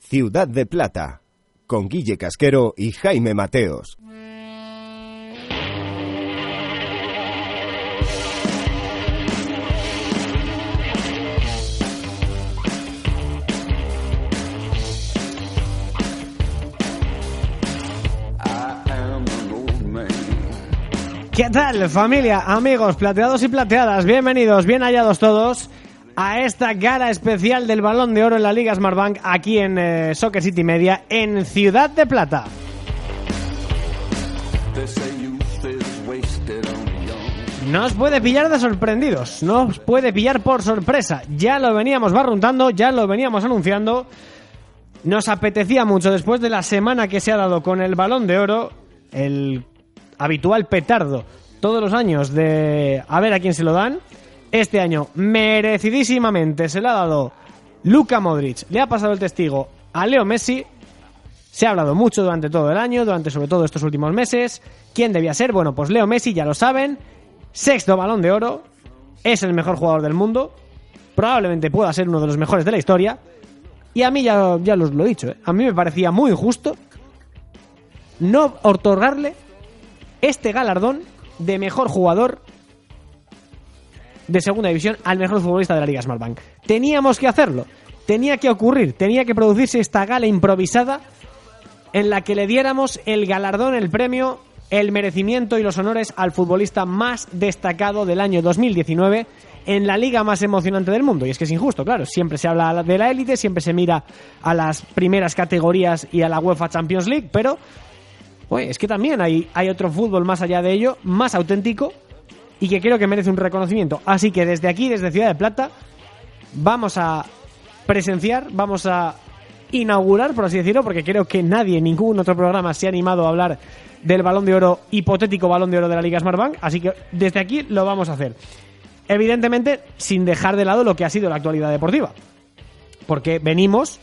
Ciudad de Plata, con Guille Casquero y Jaime Mateos. ¿Qué tal, familia, amigos, plateados y plateadas? Bienvenidos, bien hallados todos a esta gala especial del Balón de Oro en la Liga Smartbank aquí en eh, Soccer City Media en Ciudad de Plata. Nos puede pillar de sorprendidos, nos puede pillar por sorpresa. Ya lo veníamos barruntando, ya lo veníamos anunciando. Nos apetecía mucho después de la semana que se ha dado con el Balón de Oro, el habitual petardo todos los años de a ver a quién se lo dan. Este año, merecidísimamente, se le ha dado Luka Modric. Le ha pasado el testigo a Leo Messi. Se ha hablado mucho durante todo el año, durante sobre todo estos últimos meses. ¿Quién debía ser? Bueno, pues Leo Messi, ya lo saben. Sexto balón de oro. Es el mejor jugador del mundo. Probablemente pueda ser uno de los mejores de la historia. Y a mí ya, ya lo he dicho, ¿eh? a mí me parecía muy injusto no otorgarle este galardón de mejor jugador de segunda división al mejor futbolista de la Liga Smartbank. Teníamos que hacerlo, tenía que ocurrir, tenía que producirse esta gala improvisada en la que le diéramos el galardón, el premio, el merecimiento y los honores al futbolista más destacado del año 2019 en la liga más emocionante del mundo. Y es que es injusto, claro. Siempre se habla de la élite, siempre se mira a las primeras categorías y a la UEFA Champions League, pero es que también hay, hay otro fútbol más allá de ello, más auténtico, y que creo que merece un reconocimiento. Así que desde aquí, desde Ciudad de Plata, vamos a presenciar, vamos a inaugurar, por así decirlo, porque creo que nadie, ningún otro programa se ha animado a hablar del balón de oro, hipotético balón de oro de la Liga Smartbank, así que desde aquí lo vamos a hacer. Evidentemente, sin dejar de lado lo que ha sido la actualidad deportiva. Porque venimos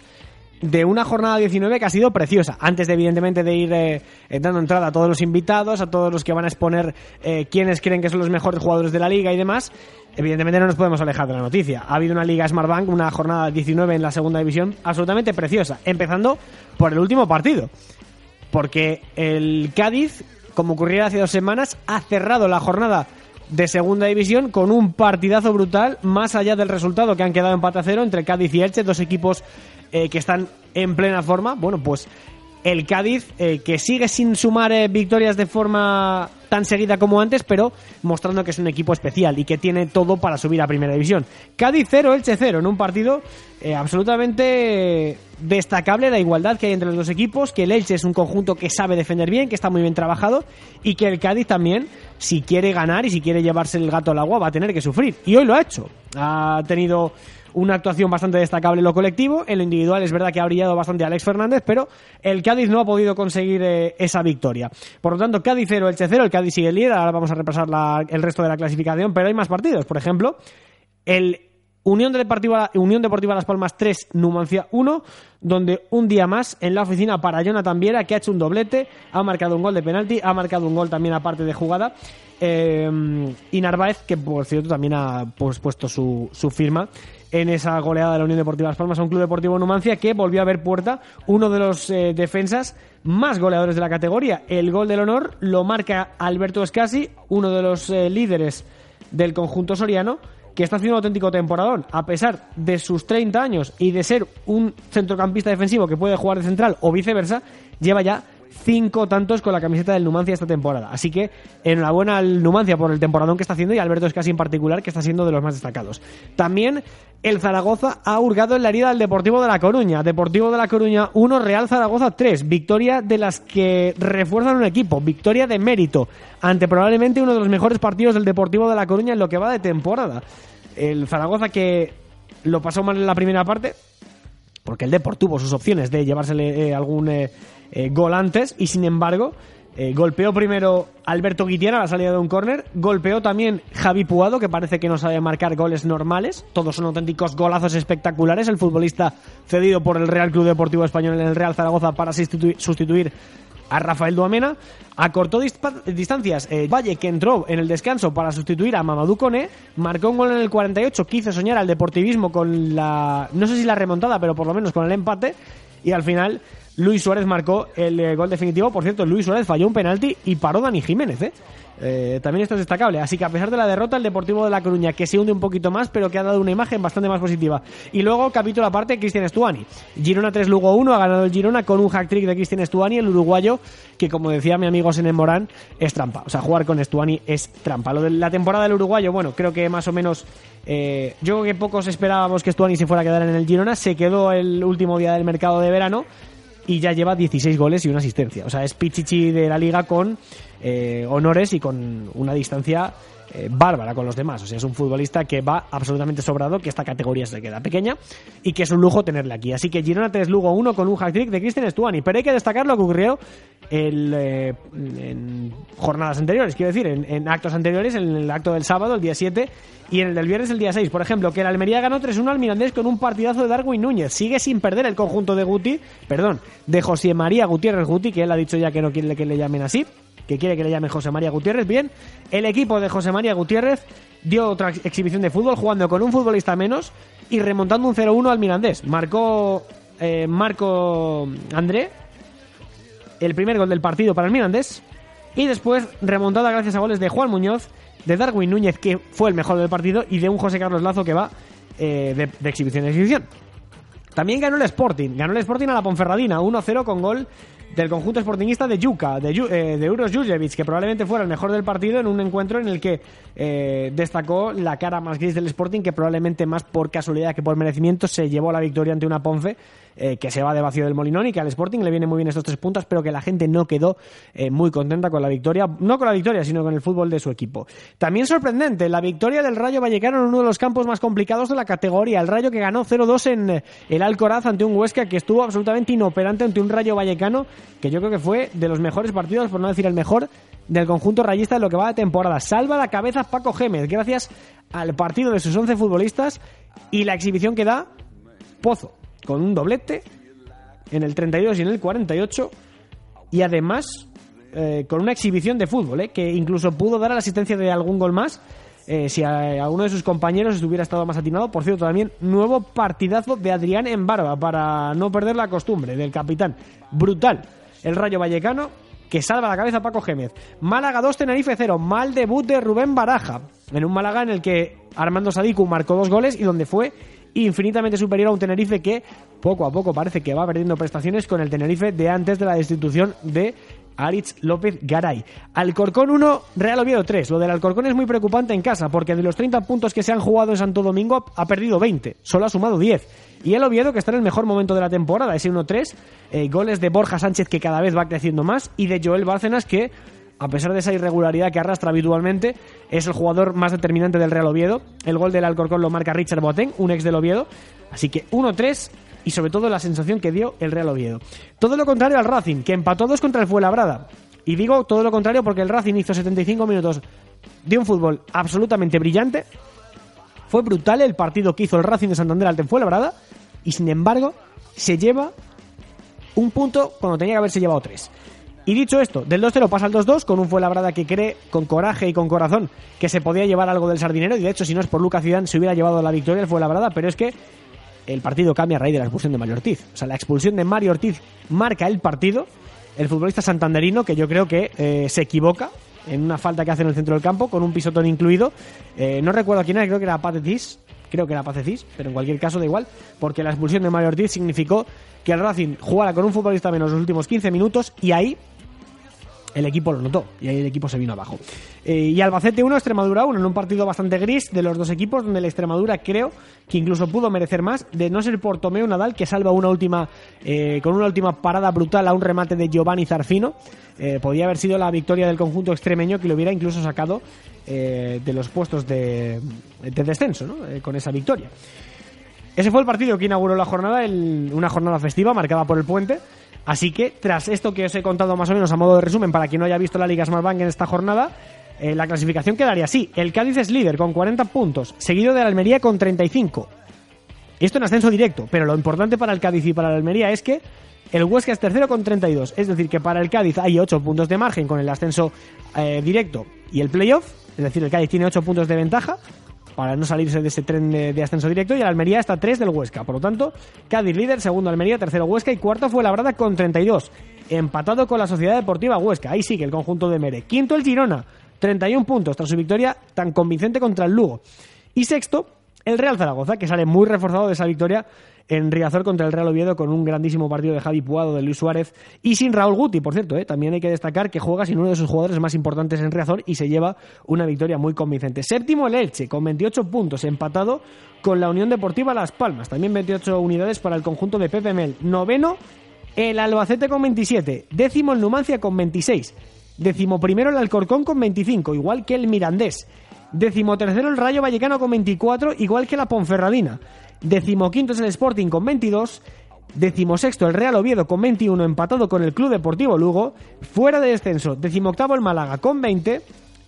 de una jornada 19 que ha sido preciosa. Antes, de, evidentemente, de ir eh, eh, dando entrada a todos los invitados, a todos los que van a exponer eh, quienes creen que son los mejores jugadores de la liga y demás, evidentemente no nos podemos alejar de la noticia. Ha habido una liga Smartbank, una jornada 19 en la segunda división, absolutamente preciosa. Empezando por el último partido. Porque el Cádiz, como ocurriera hace dos semanas, ha cerrado la jornada de segunda división con un partidazo brutal, más allá del resultado que han quedado empate a cero entre Cádiz y Elche, dos equipos eh, que están en plena forma. Bueno, pues el Cádiz, eh, que sigue sin sumar eh, victorias de forma tan seguida como antes, pero mostrando que es un equipo especial y que tiene todo para subir a Primera División. Cádiz 0, Elche 0, en un partido absolutamente destacable la igualdad que hay entre los dos equipos, que el Elche es un conjunto que sabe defender bien, que está muy bien trabajado y que el Cádiz también, si quiere ganar y si quiere llevarse el gato al agua, va a tener que sufrir. Y hoy lo ha hecho. Ha tenido una actuación bastante destacable en lo colectivo. En lo individual es verdad que ha brillado bastante Alex Fernández, pero el Cádiz no ha podido conseguir eh, esa victoria. Por lo tanto, Cádiz 0, Elche 0, el Cádiz sigue líder. Ahora vamos a repasar el resto de la clasificación, pero hay más partidos. Por ejemplo, el Unión Deportiva, Unión Deportiva Las Palmas 3, Numancia 1, donde un día más en la oficina para Jonathan Viera, que ha hecho un doblete, ha marcado un gol de penalti, ha marcado un gol también aparte de jugada, eh, y Narváez, que por cierto también ha pues, puesto su, su firma en esa goleada de la Unión Deportiva Las Palmas a un club deportivo Numancia que volvió a ver puerta uno de los eh, defensas más goleadores de la categoría. El gol del honor lo marca Alberto Escasi, uno de los eh, líderes del conjunto soriano, que está haciendo un auténtico temporadón. A pesar de sus 30 años y de ser un centrocampista defensivo que puede jugar de central o viceversa, lleva ya cinco tantos con la camiseta del Numancia esta temporada. Así que enhorabuena al Numancia por el temporadón que está haciendo y Alberto Escasi en particular, que está siendo de los más destacados. También el Zaragoza ha hurgado en la herida del Deportivo de La Coruña. Deportivo de La Coruña 1, Real Zaragoza 3. Victoria de las que refuerzan un equipo. Victoria de mérito ante probablemente uno de los mejores partidos del Deportivo de La Coruña en lo que va de temporada. El Zaragoza que lo pasó mal en la primera parte, porque el Deport tuvo sus opciones de llevársele algún gol antes y sin embargo eh, golpeó primero Alberto Guitiana a la salida de un córner. Golpeó también Javi Puado, que parece que no sabe marcar goles normales. Todos son auténticos golazos espectaculares. El futbolista cedido por el Real Club Deportivo Español en el Real Zaragoza para sustituir a Rafael Duamena. Acortó distancias eh, Valle, que entró en el descanso para sustituir a Mamadou Kone. Marcó un gol en el 48. Quiso soñar al deportivismo con la. No sé si la remontada, pero por lo menos con el empate. Y al final Luis Suárez marcó el eh, gol definitivo. Por cierto, Luis Suárez falló un penalti y paró Dani Jiménez. ¿eh? Eh, también esto es destacable. Así que a pesar de la derrota, el Deportivo de La Coruña, que se hunde un poquito más, pero que ha dado una imagen bastante más positiva. Y luego, capítulo aparte, Cristian Estuani. Girona 3, Lugo 1, ha ganado el Girona con un hack-trick de Cristian Estuani, el uruguayo, que como decía mi amigo Senen Morán, es trampa. O sea, jugar con Estuani es trampa. Lo de la temporada del uruguayo, bueno, creo que más o menos... yo creo que pocos esperábamos que Estuani se fuera a quedar en el Girona. Se quedó el último día del mercado de verano y ya lleva 16 goles y una asistencia. O sea, es Pichichi de la liga con eh, honores y con una distancia eh, bárbara con los demás. O sea, es un futbolista que va absolutamente sobrado, que esta categoría se queda pequeña y que es un lujo tenerle aquí. Así que Girona 3 Lugo 1 con un hat-trick de Cristian Stuani. Pero hay que destacar lo que ocurrió el, eh, en jornadas anteriores, quiero decir, en, en, actos anteriores, en el acto del sábado, el día 7, y en el del viernes, el día 6. Por ejemplo, que el Almería ganó 3-1 al Mirandés con un partidazo de Darwin Núñez. Sigue sin perder el conjunto de Guti, perdón, de José María Gutiérrez Guti, que él ha dicho ya que no quiere que le llamen así, que quiere que le llamen José María Gutiérrez. Bien, el equipo de José María Gutiérrez dio otra exhibición de fútbol jugando con un futbolista menos y remontando un 0-1 al Mirandés. Marcó eh, Marco André el primer gol del partido para el Mirandés y después remontada gracias a goles de Juan Muñoz, de Darwin Núñez que fue el mejor del partido y de un José Carlos Lazo que va eh, de, de, exhibición a exhibición. También ganó el Sporting, ganó el Sporting a la Ponferradina 1-0 con gol del conjunto sportingista de Yuka, de, eh, de Uros Jujevic, que probablemente fuera el mejor del partido en un encuentro en el que eh, destacó la cara más gris del Sporting, que probablemente más por casualidad que por merecimiento se llevó la victoria ante una Ponce eh, que se va de vacío del Molinón y que al Sporting le viene muy bien estos tres puntos, pero que la gente no quedó muy contenta con la victoria, no con la victoria, sino con el fútbol de su equipo. También sorprendente, la victoria del Rayo Vallecano en uno de los campos más complicados de la categoría, el Rayo que ganó 0-2 en el Alcoraz ante un Huesca que estuvo absolutamente inoperante ante un Rayo Vallecano que yo creo que fue de los mejores partidos, por no decir el mejor, del conjunto rayista de lo que va de temporada. Salva la cabeza Paco Gémez, gracias al partido de sus 11 futbolistas y la exhibición que da Pozo, con un doblete en el 32 y en el 48, y además eh, con una exhibición de fútbol, eh, que incluso pudo dar la asistencia de algún gol más. Eh, si a, alguno de sus compañeros hubiera estado más atinado. Por cierto, también nuevo partidazo de Adrián en barba para no perder la costumbre del capitán. Brutal el Rayo Vallecano, que salva la cabeza Paco Gémez. Málaga 2, Tenerife 0. Mal debut de Rubén Baraja. En un Málaga en el que Armando Sadiku marcó dos goles y donde fue infinitamente superior a un Tenerife que poco a poco parece que va perdiendo prestaciones con el Tenerife de antes de la destitución de Aritz López Garay. Alcorcón 1, Real Oviedo 3. Lo del Alcorcón es muy preocupante en casa porque de los 30 puntos que se han jugado en Santo Domingo ha perdido 20, solo ha sumado 10. Y el Oviedo que está en el mejor momento de la temporada, ese 1-3, eh, goles de Borja Sánchez que cada vez va creciendo más y de Joel Bárcenas que a pesar de esa irregularidad que arrastra habitualmente, es el jugador más determinante del Real Oviedo. El gol del Alcorcón lo marca Richard Boateng, un ex del Oviedo. Así que 1-3 y sobre todo la sensación que dio el Real Oviedo. Todo lo contrario al Racing, que empató dos contra el Fuenlabrada. Y digo todo lo contrario porque el Racing hizo 75 minutos de un fútbol absolutamente brillante. Fue brutal el partido que hizo el Racing de Santander al Fuenlabrada y sin embargo se lleva un punto cuando tenía que haberse llevado tres. Y dicho esto, del 2-0 pasa al 2-2 con un Fuenlabrada que cree con coraje y con corazón que se podía llevar algo del sardinero y de hecho si no es por Lucas Zidane se hubiera llevado la victoria el Fuenlabrada, pero es que el partido cambia a raíz de la expulsión de Mario Ortiz. O sea, la expulsión de Mario Ortiz marca el partido. El futbolista santanderino, que yo creo que eh, se equivoca en una falta que hace en el centro del campo, con un pisotón incluido. Eh, no recuerdo quién era, creo que era Pacecis. Creo que era Pacecis, pero en cualquier caso da igual, porque la expulsión de Mario Ortiz significó que el Racing jugara con un futbolista menos los últimos 15 minutos y ahí el equipo lo notó y ahí el equipo se vino abajo. Eh, y Albacete 1, Extremadura 1, en un partido bastante gris de los dos equipos, donde la Extremadura creo que incluso pudo merecer más, de no ser por Tomeo Nadal, que salva una última, eh, con una última parada brutal a un remate de Giovanni Zarfino. Eh, podía haber sido la victoria del conjunto extremeño que lo hubiera incluso sacado de los puestos de, de descenso, ¿no? con esa victoria. ese fue el partido que inauguró la jornada, una jornada festiva marcada por el puente. Así que, tras esto que os he contado más o menos a modo de resumen, para quien no haya visto la Liga Smartbank en esta jornada, eh, la clasificación quedaría así. El Cádiz es líder con 40 puntos, seguido de la Almería con 35. Esto en ascenso directo, pero lo importante para el Cádiz y para la Almería es que el Huesca es tercero con 32. Es decir, que para el Cádiz hay 8 puntos de margen con el ascenso eh, directo y el playoff. Es decir, el Cádiz tiene 8 puntos de ventaja para no salirse de ese tren de, ascenso directo. Y el Almería está 3 del Huesca. Por lo tanto, Cádiz líder, segundo Almería, tercero Huesca y cuarto fue Labrada con 32. Empatado con la Sociedad Deportiva Huesca. Ahí sigue el conjunto de Mere. Quinto el Girona, 31 puntos tras su victoria tan convincente contra el Lugo. Y sexto, el Real Zaragoza, que sale muy reforzado de esa victoria en Riazor contra el Real Oviedo con un grandísimo partido de Javi Puado, de Luis Suárez y sin Raúl Guti, por cierto. ¿eh? También hay que destacar que juega sin uno de sus jugadores más importantes en Riazor y se lleva una victoria muy convincente. Séptimo el Elche, con 28 puntos, empatado con la Unión Deportiva Las Palmas. También 28 unidades para el conjunto de Pepe Mel. Noveno el Albacete con 27. Décimo el Numancia con 26. Décimo primero el Alcorcón con 25, igual que el Mirandés. Décimo tercero el Rayo Vallecano con 24, igual que la Ponferradina. Decimoquinto es el Sporting con 22. Decimosexto el Real Oviedo con 21, empatado con el Club Deportivo Lugo. Fuera de descenso, decimoctavo el Málaga con 20.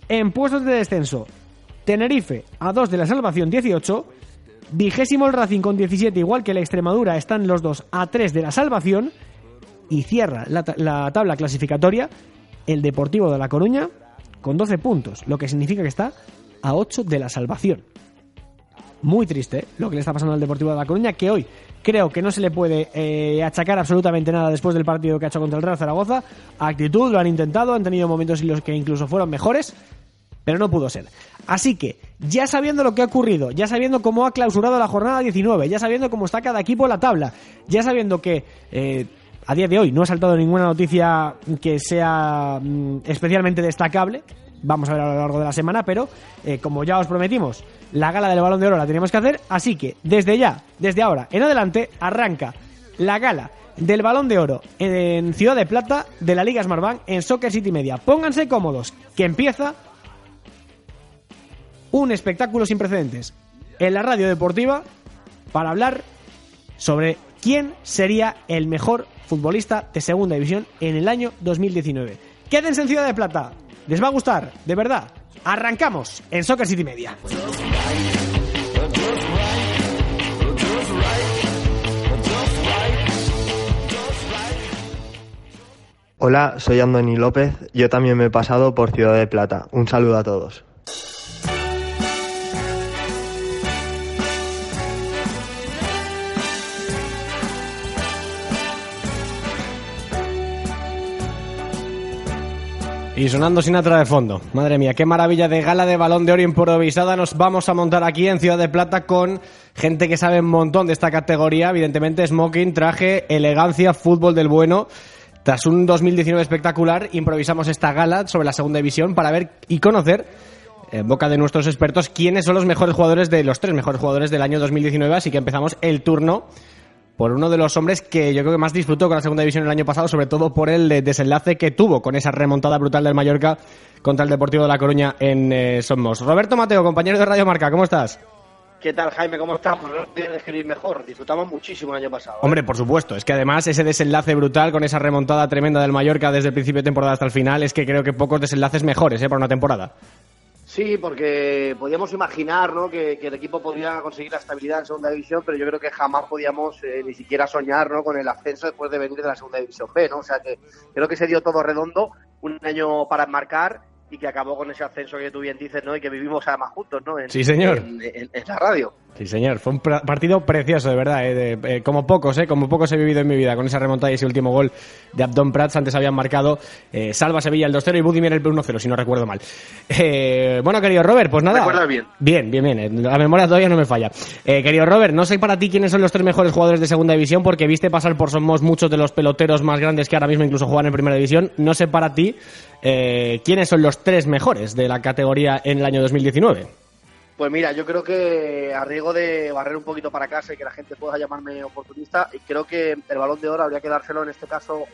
En puestos de descenso, Tenerife a 2 de la salvación 18. Vigésimo el Racing con 17, igual que la Extremadura, están los dos a 3 de la salvación. Y cierra la, la tabla clasificatoria el Deportivo de La Coruña con 12 puntos, lo que significa que está a 8 de la salvación muy triste lo que le está pasando al Deportivo de La Coruña, que hoy creo que no se le puede eh, achacar absolutamente nada después del partido que ha hecho contra el Real Zaragoza. Actitud, lo han intentado, han tenido momentos en los que incluso fueron mejores, pero no pudo ser. Así que, ya sabiendo lo que ha ocurrido, ya sabiendo cómo ha clausurado la jornada 19, ya sabiendo cómo está cada equipo la tabla, ya sabiendo que... Eh, a día de hoy no ha saltado ninguna noticia que sea mm, especialmente destacable, vamos a ver a lo largo de la semana, pero eh, como ya os prometimos, la gala del balón de oro la tenemos que hacer, así que desde ya, desde ahora en adelante, arranca la gala del balón de oro en Ciudad de Plata de la Liga Smartbank en Soccer City Media. Pónganse cómodos, que empieza un espectáculo sin precedentes en la radio deportiva para hablar sobre quién sería el mejor futbolista de segunda división en el año 2019. Quédense en Ciudad de Plata, les va a gustar, de verdad. Arrancamos en Soccer City Media. Hola, soy Andoni López. Yo también me he pasado por Ciudad de Plata. Un saludo a todos. Y sonando Sinatra de fondo. Madre mía, qué maravilla de gala de balón de oro improvisada nos vamos a montar aquí en Ciudad de Plata con gente que sabe un montón de esta categoría. Evidentemente, smoking, traje, elegancia, fútbol del bueno. Tras un 2019 espectacular, improvisamos esta gala sobre la segunda división para ver y conocer en boca de nuestros expertos quiénes son los mejores jugadores de los tres mejores jugadores del año 2019. Así que empezamos el turno por uno de los hombres que yo creo que más disfrutó con la segunda división el año pasado, sobre todo por el desenlace que tuvo con esa remontada brutal del Mallorca contra el Deportivo de La Coruña en eh, Somos. Roberto Mateo, compañero de Radio Marca, ¿cómo estás? ¿Qué tal, Jaime? ¿Cómo estamos? No tienes escribir mejor. Disfrutamos muchísimo el año pasado. ¿eh? Hombre, por supuesto. Es que además ese desenlace brutal con esa remontada tremenda del Mallorca desde el principio de temporada hasta el final es que creo que pocos desenlaces mejores ¿eh? para una temporada. Sí, porque podíamos imaginar ¿no? que, el equipo podría conseguir la estabilidad en segunda división, pero yo creo que jamás podíamos eh, ni siquiera soñar ¿no? con el ascenso después de venir de la segunda división B. ¿no? O sea que creo que se dio todo redondo, un año para enmarcar y que acabó con ese ascenso que tú bien dices, ¿no? Y que vivimos además juntos, ¿no? sí, señor. En, la radio. Sí, señor. Fue un partido precioso, de verdad. ¿eh? Eh, como pocos, ¿eh? Como pocos he vivido en mi vida con esa remontada y ese último gol de Abdon Prats. Antes habían marcado eh, Salva Sevilla el 2-0 y Budimir el 1-0, si no recuerdo mal. bueno, querido Robert, pues nada. ¿Recuerdas bien? Bien, bien, bien. La memoria todavía no me falla. querido Robert, no sé para ti quiénes son los tres mejores jugadores de segunda división porque viste pasar por Somos muchos de los peloteros más grandes que ahora mismo incluso juegan en primera división. No sé para ti eh, ¿quiénes son los tres mejores de la categoría en el año 2019? Pues mira, yo creo que a riesgo de barrer un poquito para casa y que la gente pueda llamarme oportunista, y creo que el balón de oro habría que dárselo en este caso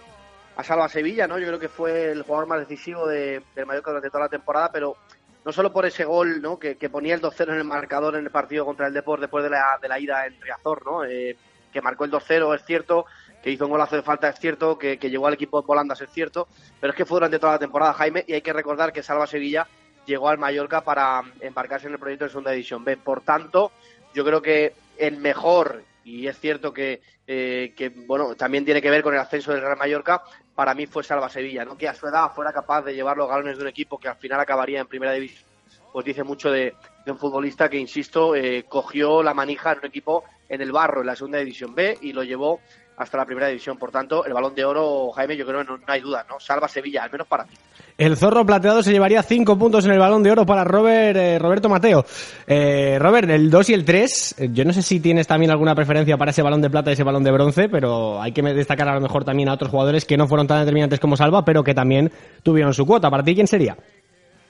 a Salva Sevilla, ¿no? Yo creo que fue el jugador más decisivo de, del Mallorca durante toda la temporada, pero no solo por ese gol ¿no? que, ponía el 2-0 en el marcador en el partido contra el Deport después de la, de la ida en Riazor, ¿no? Eh, que marcó el 2-0, es cierto, que hizo un golazo de falta, es cierto, que, que llegó al equipo de Polandas, es cierto, pero es que fue durante toda la temporada, Jaime, y hay que recordar que Salva Sevilla llegó al Mallorca para embarcarse en el proyecto de Segunda División B. Por tanto, yo creo que el mejor, y es cierto que, eh, bueno, también tiene que ver con el ascenso del Real Mallorca, para mí fue Salva Sevilla, ¿no? que a su edad fuera capaz de llevar los galones de un equipo que al final acabaría en primera división, pues dice mucho de, un futbolista que, insisto, eh, cogió la manija en un equipo en el barro, en la segunda división B, y lo llevó hasta la primera división. Por tanto, el balón de oro, Jaime, yo creo que no, hay duda, ¿no? Salva Sevilla, al menos para mí. El zorro plateado se llevaría cinco puntos en el balón de oro para Robert, eh, Roberto Mateo. Eh, Robert, el 2 y el 3, eh, yo no sé si tienes también alguna preferencia para ese balón de plata y ese balón de bronce, pero hay que destacar a lo mejor también a otros jugadores que no fueron tan determinantes como Salva, pero que también tuvieron su cuota. ¿Para ti quién sería?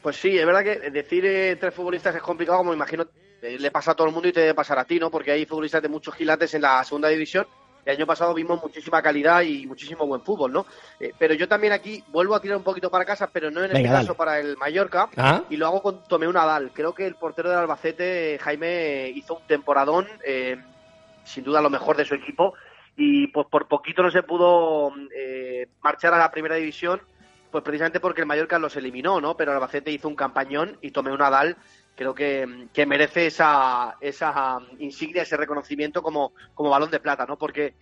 Pues sí, es verdad que decir tres futbolistas es complicado, como imagino le pasa a todo el mundo y te debe pasar a ti, ¿no? Porque hay futbolistas de muchos gilates en la segunda división el año pasado vimos muchísima calidad y muchísimo buen fútbol, ¿no? Eh, pero yo también aquí vuelvo a tirar un poquito para casa, pero no en este caso para el Mallorca, ah. y lo hago con Tomeu Nadal. Creo que el portero del Albacete, Jaime, hizo un temporadón, eh, sin duda lo mejor de su equipo, y pues por poquito no se pudo eh, marchar a la primera división, pues precisamente porque el Mallorca los eliminó, ¿no? Pero el Albacete hizo un campañón y Tomeu Nadal creo que, que, merece esa, esa insignia, ese reconocimiento como, como balón de plata, ¿no? Porque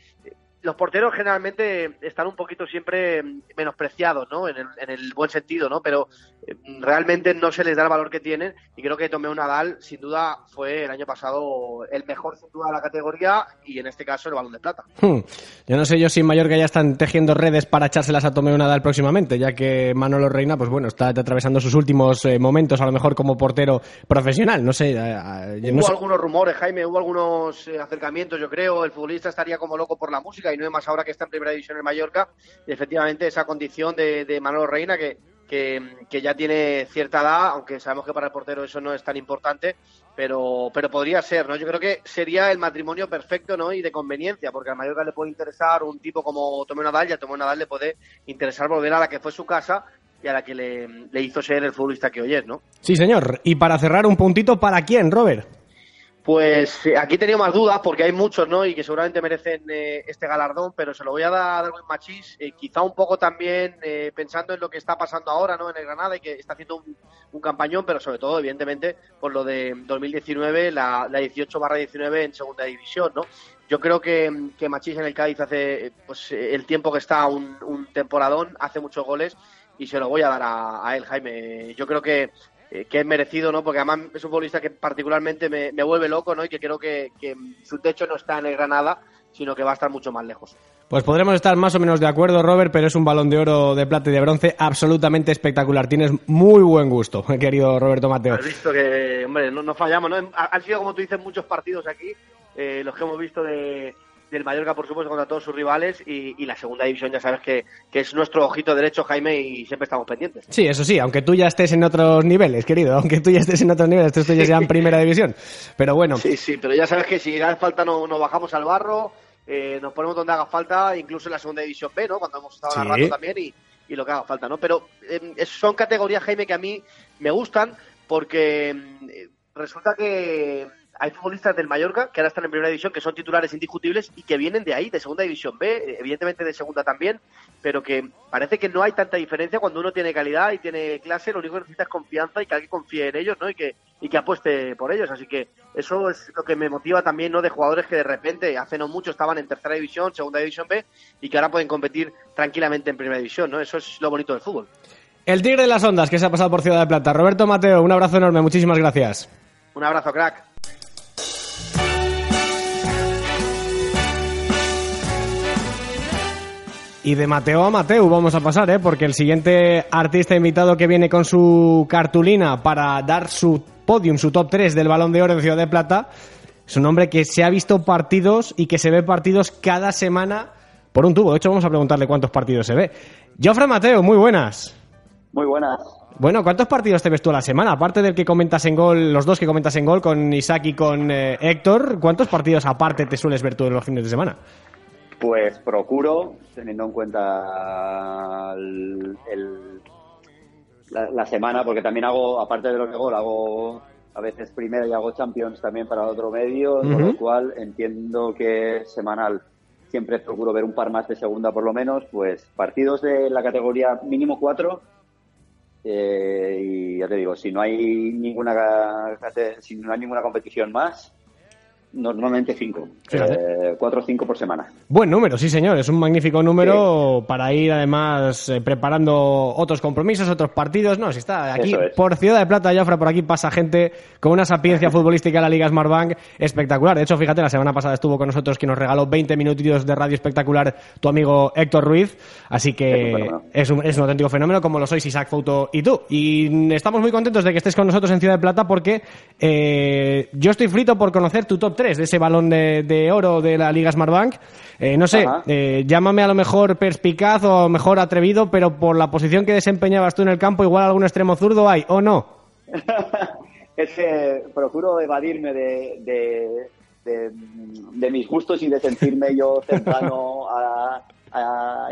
los porteros generalmente están un poquito siempre menospreciados, ¿no? En el, en el buen sentido, ¿no? Pero eh, realmente no se les da el valor que tienen y creo que Tomeu Nadal, sin duda, fue el año pasado el mejor, sin duda, de la categoría y en este caso el balón de plata. Hmm. Yo no sé yo si en Mallorca ya están tejiendo redes para echárselas a Tomeu Nadal próximamente, ya que Manolo Reina, pues bueno, está atravesando sus últimos eh, momentos, a lo mejor como portero profesional, no sé. Eh, hubo algunos rumores, Jaime, hubo algunos acercamientos, yo creo, el futbolista estaría como loco por la música y no es más ahora que está en primera división en Mallorca. Y efectivamente, esa condición de, de Manolo Reina que, que, ya tiene cierta edad, aunque sabemos que para el portero eso no es tan importante, pero, pero podría ser, ¿no? Yo creo que sería el matrimonio perfecto, ¿no? Y de conveniencia, porque a Mallorca le puede interesar un tipo como Tomé Nadal y a Tomé Nadal le puede interesar volver a la que fue su casa y a la que le, le hizo ser el futbolista que hoy es, ¿no? Sí, señor. Y para cerrar un puntito, ¿para quién, Robert? Pues eh, aquí he tenido más dudas porque hay muchos, ¿no? Y que seguramente merecen eh, este galardón, pero se lo voy a dar a Darwin Machís, eh, quizá un poco también pensando en lo que está pasando ahora, ¿no? En el Granada y que está haciendo un, campañón, pero sobre todo, evidentemente, por lo de 2019, la, la 18 barra 19 en segunda división, ¿no? Yo creo que, que Machís en el Cádiz hace, pues, el tiempo que está un, un temporadón, hace muchos goles y se lo voy a dar a él, Jaime. Yo creo que eh, que es merecido, ¿no? Porque además es un futbolista que particularmente me, vuelve loco, ¿no? Y que creo que, su techo no está en el Granada, sino que va a estar mucho más lejos. Pues podremos estar más o menos de acuerdo, Robert, pero es un balón de oro, de plata y de bronce absolutamente espectacular. Tienes muy buen gusto, querido Roberto Mateo. Has visto que, hombre, no, fallamos, ¿no? Han sido, como tú dices, muchos partidos aquí, eh, los que hemos visto de, del Mallorca, por supuesto, contra todos sus rivales y, la segunda división ya sabes que, es nuestro ojito derecho, Jaime, y siempre estamos pendientes. Sí, eso sí, aunque tú ya estés en otros niveles, querido, aunque tú ya estés en otros niveles, tú estoy ya en primera división, pero bueno. Sí, sí, pero ya sabes que si hace falta no, nos bajamos al barro, eh, nos ponemos donde haga falta, incluso en la segunda división B, ¿no? Cuando hemos estado sí. rato también y, lo que haga falta, ¿no? Pero eh, son categorías, Jaime, que a mí me gustan porque mm, resulta que hay futbolistas del Mallorca que ahora están en primera división, que son titulares indiscutibles y que vienen de ahí, de segunda división B, evidentemente de segunda también, pero que parece que no hay tanta diferencia cuando uno tiene calidad y tiene clase, lo único que necesita es confianza y que alguien confíe en ellos, ¿no? Y que, y que apueste por ellos. Así que eso es lo que me motiva también, ¿no? De jugadores que de repente, hace no mucho, estaban en tercera división, segunda división B y que ahora pueden competir tranquilamente en primera división, ¿no? Eso es lo bonito del fútbol. El Tigre de las Ondas, que se ha pasado por Ciudad de Plata. Roberto Mateo, un abrazo enorme, muchísimas gracias. Un abrazo, crack. Y de Mateo a Mateo vamos a pasar, ¿eh? porque el siguiente artista invitado que viene con su cartulina para dar su podium, su top 3 del Balón de Oro en Ciudad de Plata, es un hombre que se ha visto partidos y que se ve partidos cada semana por un tubo. De hecho, vamos a preguntarle cuántos partidos se ve. Jofre Mateo, muy buenas. Muy buenas. Bueno, ¿cuántos partidos te ves tú a la semana? Aparte del que comentas en gol, los dos que comentas en gol con Isaac y con eh, Héctor, ¿cuántos partidos aparte te sueles ver tú en los fines de semana? Pues procuro, teniendo en cuenta el, la, semana, porque también hago, aparte de lo que hago, hago a veces primero y hago Champions también para otro medio, con lo cual entiendo que semanal siempre procuro ver un par más de segunda por lo menos, pues partidos de la categoría mínimo cuatro. Eh, y ya te digo, si no hay ninguna si no hay ninguna competición más, Normalmente cinco. Eh, cuatro o cinco por semana. Buen número, sí señor. Es un magnífico número para ir además eh, preparando otros compromisos, otros partidos. No, si está aquí por Ciudad de Plata, Jofra, por aquí pasa gente con una sapiencia futbolística de la Liga Smartbank espectacular. De hecho, fíjate, la semana pasada estuvo con nosotros quien nos regaló 20 minutitos de radio espectacular tu amigo Héctor Ruiz. Así que es un, es un, auténtico fenómeno, como lo sois Isaac Foto y tú. Y estamos muy contentos de que estés con nosotros en Ciudad de Plata porque eh, yo estoy frito por conocer tu top 3 de ese balón de, oro de la Liga Smartbank. Eh, no sé, eh, llámame a lo mejor perspicaz o mejor atrevido, pero por la posición que desempeñabas tú en el campo, igual algún extremo zurdo hay, ¿o no? es que procuro evadirme de, de, mis gustos y de sentirme yo cercano a,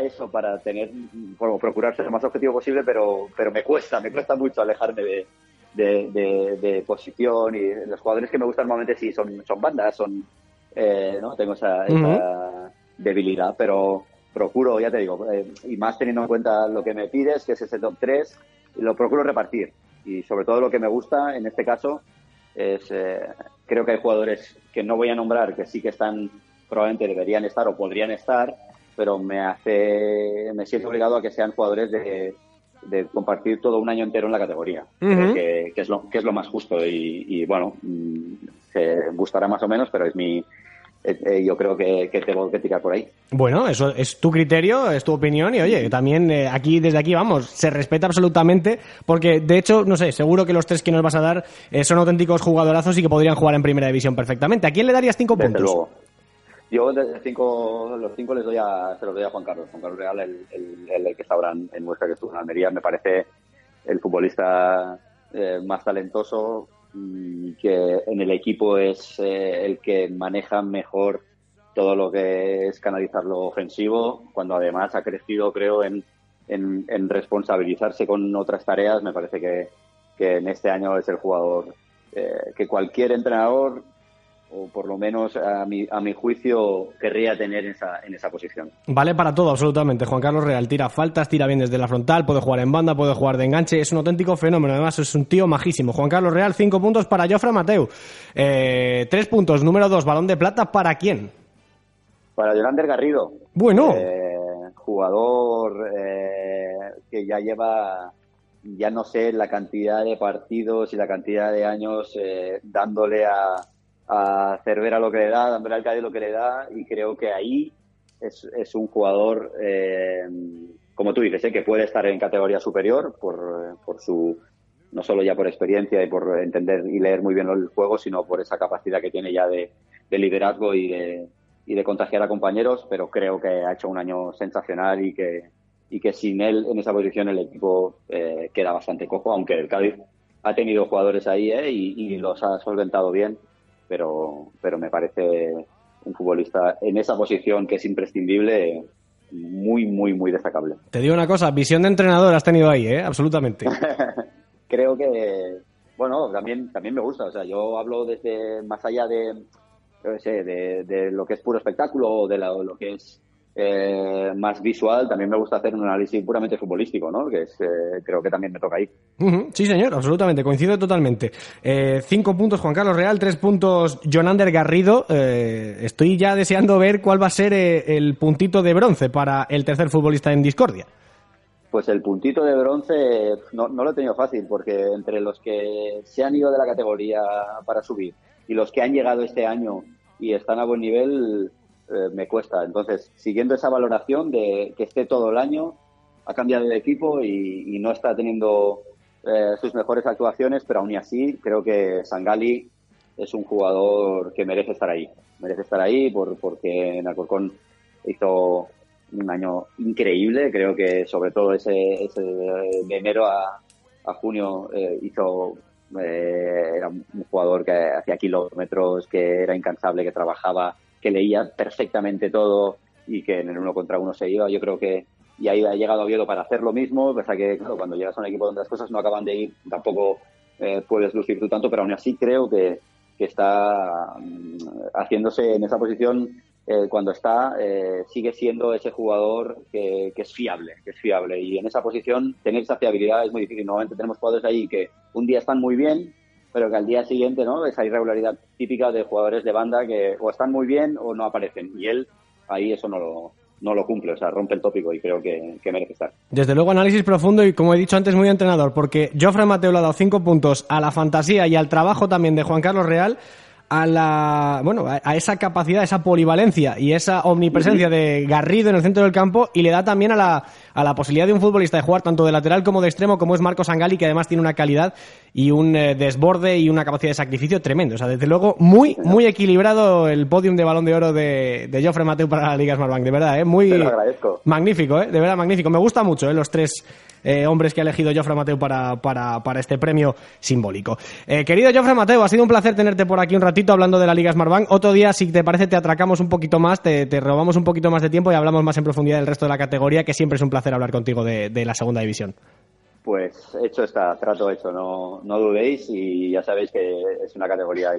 eso para tener, bueno, procurar ser lo más objetivo posible, pero, pero me cuesta, me cuesta mucho alejarme de, de, posición y los jugadores que me gustan normalmente sí son, son bandas, son eh, no tengo esa, debilidad, pero procuro, ya te digo, eh, y más teniendo en cuenta lo que me pides, que es ese top 3, lo procuro repartir. Y sobre todo lo que me gusta en este caso es, eh, creo que hay jugadores que no voy a nombrar, que sí que están, probablemente deberían estar o podrían estar, pero me hace, me siento obligado a que sean jugadores de, de compartir todo un año entero en la categoría, que, es lo, que es lo más justo y, bueno, mm, se gustará más o menos, pero es mi, eh, eh, yo creo que, tengo que tirar por ahí. Bueno, eso es tu criterio, es tu opinión y oye, también eh, aquí desde aquí vamos, se respeta absolutamente porque de hecho, no sé, seguro que los tres que nos vas a dar son auténticos jugadorazos y que podrían jugar en primera división perfectamente. ¿A quién le darías cinco desde puntos? Luego. Yo de cinco, los cinco les doy a, se los doy a Juan Carlos. Juan Carlos Real, el, el, que está ahora en, nuestra que estuvo en Almería, me parece el futbolista eh, más talentoso, mm, que en el equipo es eh, el que maneja mejor todo lo que es canalizar lo ofensivo, cuando además ha crecido, creo, en, en, responsabilizarse con otras tareas. Me parece que, que en este año es el jugador eh, que cualquier entrenador o por lo menos a mi, a mi juicio querría tener esa, en esa posición. Vale para todo, absolutamente. Juan Carlos Real tira faltas, tira bien desde la frontal, puede jugar en banda, puede jugar de enganche, es un auténtico fenómeno, además es un tío majísimo. Juan Carlos Real, cinco puntos para Jofre Mateu. Eh, tres puntos, número dos, balón de plata, ¿para quién? Para Yolander Garrido. Bueno. Eh, jugador eh, que ya lleva ya no sé la cantidad de partidos y la cantidad de años dándole a, a Cervera lo que le da, dándole al Cádiz lo que le da, y creo que ahí es, es un jugador, eh, como tú dices, eh, que puede estar en categoría superior por, por su, no solo ya por experiencia y por entender y leer muy bien el juego, sino por esa capacidad que tiene ya de, liderazgo y de, y de contagiar a compañeros, pero creo que ha hecho un año sensacional y que, y que sin él en esa posición el equipo eh, queda bastante cojo, aunque el Cádiz ha tenido jugadores ahí y, y, los ha solventado bien pero, pero me parece un futbolista en esa posición que es imprescindible muy, muy, muy destacable. Te digo una cosa, visión de entrenador has tenido ahí, ¿eh? Absolutamente. Creo que, bueno, también, también me gusta, o sea, yo hablo desde más allá de, sé, de, de lo que es puro espectáculo o de lo que es eh, más visual, también me gusta hacer un análisis puramente futbolístico, ¿no? Que es, eh, creo que también me toca ahí. Sí, señor, absolutamente, coincido totalmente. Eh, cinco puntos Juan Carlos Real, tres puntos Jonander Garrido. estoy ya deseando ver cuál va a ser el puntito de bronce para el tercer futbolista en discordia. Pues el puntito de bronce no, no lo he tenido fácil, porque entre los que se han ido de la categoría para subir y los que han llegado este año y están a buen nivel, eh, me cuesta. Entonces, siguiendo esa valoración de que esté todo el año, ha cambiado de equipo y, no está teniendo eh, sus mejores actuaciones, pero aún así creo que Sangali es un jugador que merece estar ahí. Merece estar ahí por, porque en Alcorcón hizo un año increíble. Creo que sobre todo ese, ese de enero a, a junio eh, hizo era un jugador que hacía kilómetros, que era incansable, que trabajaba que leía perfectamente todo y que en el uno contra uno se iba. Yo creo que, y ahí ha llegado Oviedo para hacer lo mismo, pese que claro, cuando llegas a un equipo donde las cosas no acaban de ir, tampoco eh, puedes lucir tú tanto, pero aún así creo que, que está mm, haciéndose en esa posición eh, cuando está, eh, sigue siendo ese jugador que, que, es fiable, que es fiable. Y en esa posición tener esa fiabilidad es muy difícil. Normalmente tenemos jugadores ahí que un día están muy bien, pero que al día siguiente, ¿no? Esa irregularidad típica de jugadores de banda que o están muy bien o no aparecen. Y él ahí eso no lo, no lo cumple, o sea, rompe el tópico y creo que, merece estar. Desde luego, análisis profundo y, como he dicho antes, muy entrenador, porque Joffre Mateo le ha dado cinco puntos a la fantasía y al trabajo también de Juan Carlos Real a la bueno a esa capacidad, esa polivalencia y esa omnipresencia de Garrido en el centro del campo y le da también a la, a la posibilidad de un futbolista de jugar tanto de lateral como de extremo como es Marcos Angali que además tiene una calidad y un eh, desborde y una capacidad de sacrificio tremendo. O sea, desde luego muy muy equilibrado el podium de Balón de Oro de, de Joffre Mateu para la Liga Smartbank, de verdad, ¿eh? muy magnífico, ¿eh? de verdad magnífico. Me gusta mucho ¿eh? los tres eh, hombres que ha elegido Jofre Mateu para, para, para este premio simbólico. Eh, querido Jofre Mateu, ha sido un placer tenerte por aquí un ratito hablando de la Liga Smartbank. Otro día, si te parece, te atracamos un poquito más, te, robamos un poquito más de tiempo y hablamos más en profundidad del resto de la categoría, que siempre es un placer hablar contigo de, la segunda división. Pues hecho está, trato hecho, no, no dudéis y ya sabéis que es una categoría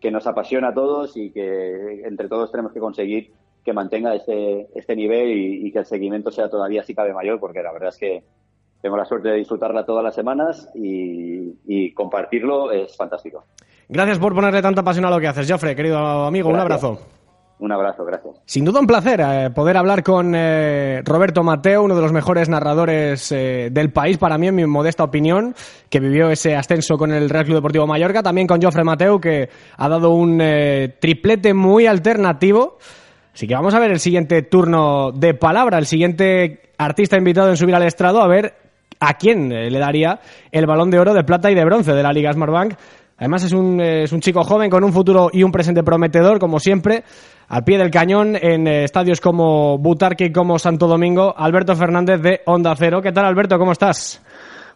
que, nos apasiona a todos y que entre todos tenemos que conseguir que mantenga este, este nivel y, que el seguimiento sea todavía si cabe mayor, porque la verdad es que tengo la suerte de disfrutarla todas las semanas y compartirlo es fantástico. Gracias por ponerle tanta pasión a lo que haces, Joffre, querido amigo, gracias. un abrazo. Un abrazo, gracias. Sin duda un placer eh, poder hablar con eh, Roberto Mateo, uno de los mejores narradores eh, del país, para mí, en mi modesta opinión, que vivió ese ascenso con el Real Club Deportivo Mallorca, también con Joffre Mateo, que ha dado un eh, triplete muy alternativo. Así que vamos a ver el siguiente turno de palabra, el siguiente artista invitado en subir al estrado, a ver a quién le daría el balón de oro de plata y de bronce de la Liga Smartbank. Además es un, es un chico joven con un futuro y un presente prometedor, como siempre, al pie del cañón en eh, estadios como Butarque y como Santo Domingo. Alberto Fernández de Onda Cero. ¿Qué tal, Alberto? ¿Cómo estás?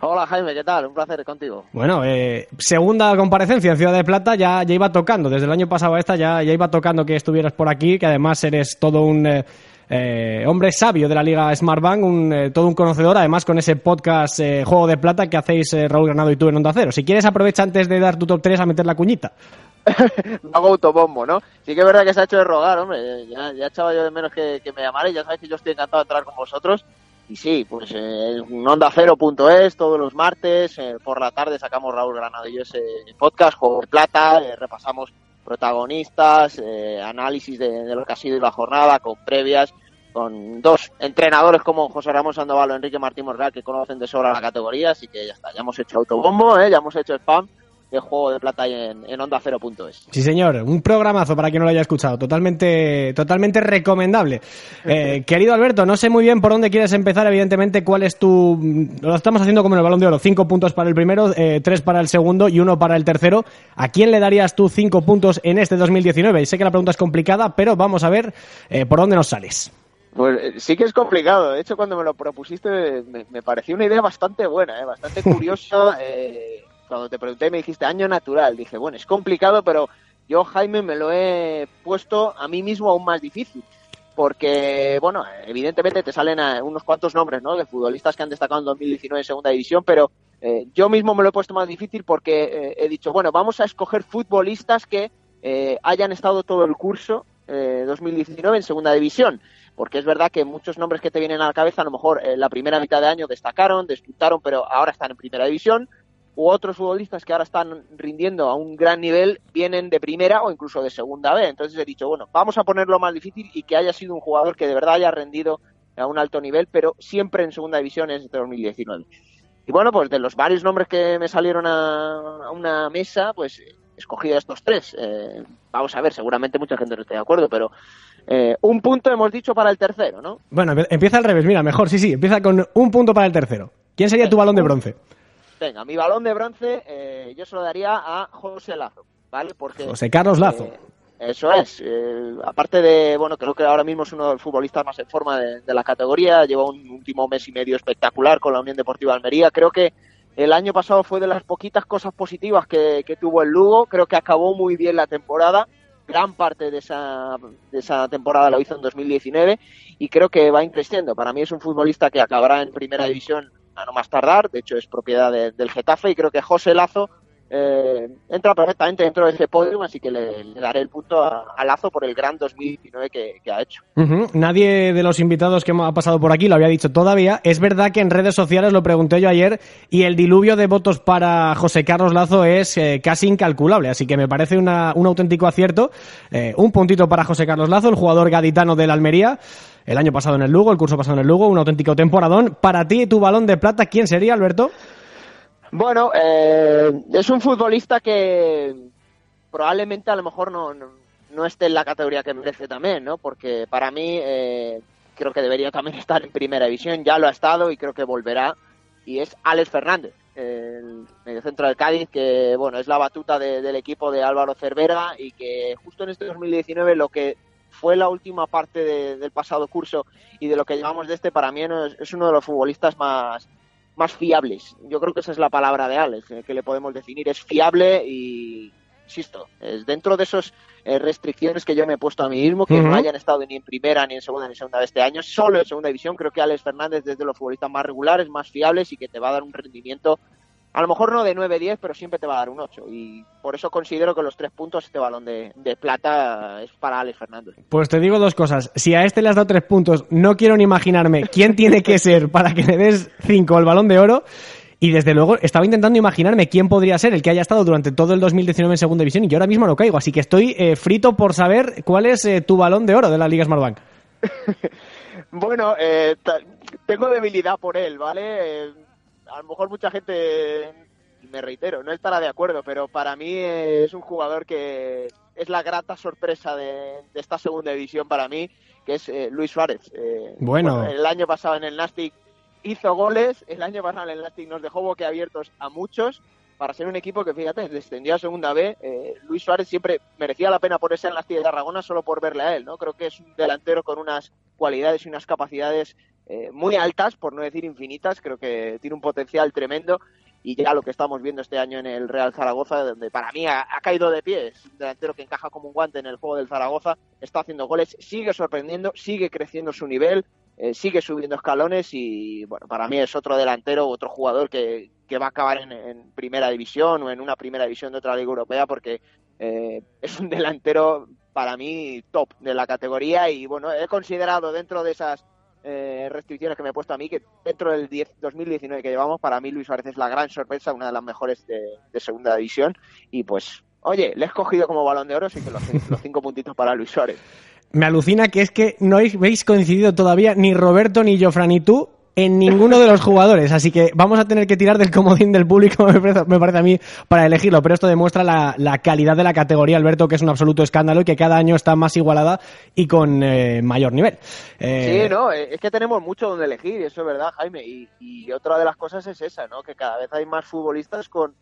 Hola Jaime, ¿qué tal? Un placer contigo. Bueno, eh, segunda comparecencia en Ciudad de Plata, ya, ya iba tocando, desde el año pasado a esta ya, ya iba tocando que estuvieras por aquí, que además eres todo un eh, eh, hombre sabio de la Liga Smartbank, un, eh, todo un conocedor, además con ese podcast eh, Juego de Plata que hacéis Raúl Granado y tú en Onda Cero. Si quieres aprovecha antes de dar tu top 3 a meter la cuñita. hago autobombo, ¿no? Sí que es verdad que se ha hecho de rogar, hombre, ya, ya echaba yo de menos que, que me llamarais, ya sabéis que yo estoy encantado de entrar con vosotros. Y sí, pues eh, onda cero.es todos los martes, eh, por la tarde sacamos Raúl Granado y yo ese podcast, Juego de Plata, eh, repasamos protagonistas, eh, análisis de, de, lo que ha sido la jornada, con previas, con dos entrenadores como José Ramón Sandoval o Enrique Martín Morgal que conocen de sobra la categoría, así que ya está, ya hemos hecho autobombo, ¿eh? ya hemos hecho spam Juego de Plata en, en onda cero.es. Sí, señor, un programazo para quien no lo haya escuchado, totalmente, totalmente recomendable. Eh, querido Alberto, no sé muy bien por dónde quieres empezar, evidentemente, cuál es tu... Lo estamos haciendo como en el Balón de Oro, cinco puntos para el primero, eh, tres para el segundo y uno para el tercero. ¿A quién le darías tú cinco puntos en este 2019? Y sé que la pregunta es complicada, pero vamos a ver eh, por dónde nos sales. Pues sí que es complicado. De hecho, cuando me lo propusiste me, me pareció una idea bastante buena, ¿eh? bastante curiosa. Eh, cuando te pregunté me dijiste año natural. Dije, bueno, es complicado, pero yo, Jaime, me lo he puesto a mí mismo aún más difícil. Porque, bueno, evidentemente te salen unos cuantos nombres, ¿no? De futbolistas que han destacado en 2019 en segunda división, pero eh, yo mismo me lo he puesto más difícil porque eh, he dicho, bueno, vamos a escoger futbolistas que eh, hayan estado todo el curso 2019 en segunda división porque es verdad que muchos nombres que te vienen a la cabeza, a lo mejor en la primera mitad de año destacaron, disputaron, pero ahora están en primera división, u otros futbolistas que ahora están rindiendo a un gran nivel vienen de primera o incluso de segunda B. Entonces he dicho, bueno, vamos a ponerlo más difícil y que haya sido un jugador que de verdad haya rendido a un alto nivel, pero siempre en segunda división es de 2019. Y bueno, pues de los varios nombres que me salieron a, una mesa, pues escogí a estos tres. Eh, vamos a ver, seguramente mucha gente no esté de acuerdo, pero eh, un punto hemos dicho para el tercero, ¿no? Bueno, empieza al revés, mira, mejor, sí, sí, empieza con un punto para el tercero. ¿Quién sería tu balón de bronce? Venga, mi balón de bronce eh, yo se lo daría a José Lazo, ¿vale? Porque, José Carlos Lazo. Eh, eso es. Eh, aparte de, bueno, creo que ahora mismo es uno de los futbolistas más en forma de, de, la categoría. Lleva un último mes y medio espectacular con la Unión Deportiva Almería. Creo que el año pasado fue de las poquitas cosas positivas que, que tuvo el Lugo. Creo que acabó muy bien la temporada. gran parte de esa, de esa temporada lo hizo en 2019 y creo que va increciendo. Para mí es un futbolista que acabará en primera división a no más tardar, de hecho es propiedad del Getafe y creo que José Lazo eh, entra perfectamente dentro de ese podium, así que le, daré el punto a, Lazo por el gran 2019 que, ha hecho. Nadie de los invitados que ha pasado por aquí lo había dicho todavía. Es verdad que en redes sociales lo pregunté yo ayer y el diluvio de votos para José Carlos Lazo es eh, casi incalculable, así que me parece un auténtico acierto. Eh, un puntito para José Carlos Lazo, el jugador gaditano del Almería. El año pasado en el Lugo, el curso pasado en el Lugo, un auténtico temporadón. Para ti, tu balón de plata, ¿quién sería, Alberto? Bueno, eh, es un futbolista que probablemente a lo mejor no, no, esté en la categoría que merece también, ¿no? Porque para mí eh, creo que debería también estar en primera división, ya lo ha estado y creo que volverá. Y es Alex Fernández, el mediocentro del Cádiz, que bueno, es la batuta del equipo de Álvaro Cervera y que justo en este 2019 lo que fue la última parte del pasado curso y de lo que llevamos de este, para mí es uno de los futbolistas más, más fiables. Yo creo que esa es la palabra de Alex, eh, que le podemos definir. Es fiable y, insisto, es dentro de esas eh, restricciones que yo me he puesto a mí mismo, que no hayan estado ni en primera, ni en segunda, ni en segunda de este año, solo en segunda división. Creo que Alex Fernández es de los futbolistas más regulares, más fiables y que te va a dar un rendimiento a lo mejor no de 9-10, pero siempre te va a dar un 8. Y por eso considero que los tres puntos, este balón de, plata es para Alex Fernández. Pues te digo dos cosas. Si a este le has dado tres puntos, no quiero ni imaginarme quién tiene que ser para que le des cinco el balón de oro. Y desde luego estaba intentando imaginarme quién podría ser el que haya estado durante todo el 2019 en segunda división y yo ahora mismo no caigo. Así que estoy eh, frito por saber cuál es eh, tu balón de oro de la Liga Smartbank. bueno, eh, tengo debilidad por él, ¿vale? A lo mejor mucha gente, me reitero, no estará de acuerdo, pero para mí es un jugador que es la grata sorpresa de, esta segunda división para mí, que es eh, Luis Suárez. Eh, bueno. El año pasado en el Nastic hizo goles, el año pasado en el Nastic nos dejó boquiabiertos a muchos, para ser un equipo que, fíjate, descendió a segunda B. Eh, Luis Suárez siempre merecía la pena ponerse en las de Tarragona solo por verle a él, ¿no? Creo que es un delantero con unas cualidades y unas capacidades eh, muy altas, por no decir infinitas. Creo que tiene un potencial tremendo y ya lo que estamos viendo este año en el Real Zaragoza, donde para mí ha, caído de pie, es un delantero que encaja como un guante en el juego del Zaragoza, está haciendo goles, sigue sorprendiendo, sigue creciendo su nivel, eh, sigue subiendo escalones y bueno, para mí es otro delantero, otro jugador que, que va a acabar en, primera división o en una primera división de otra liga europea porque eh, es un delantero para mí top de la categoría y bueno, he considerado dentro de esas eh, restricciones que me he puesto a mí, que dentro del 10, 2019 que llevamos, para mí Luis Suárez es la gran sorpresa, una de las mejores de, segunda división. Y pues, oye, le he escogido como balón de oro, así que los, los cinco puntitos para Luis Suárez. Me alucina que es que no habéis coincidido todavía ni Roberto ni Jofran ni tú en ninguno de los jugadores. Así que vamos a tener que tirar del comodín del público, me parece, a mí, para elegirlo. Pero esto demuestra la, calidad de la categoría, Alberto, que es un absoluto escándalo y que cada año está más igualada y con eh, mayor nivel. Eh, sí, no, es que tenemos mucho donde elegir, eso es verdad, Jaime. Y, y otra de las cosas es esa, ¿no? Que cada vez hay más futbolistas con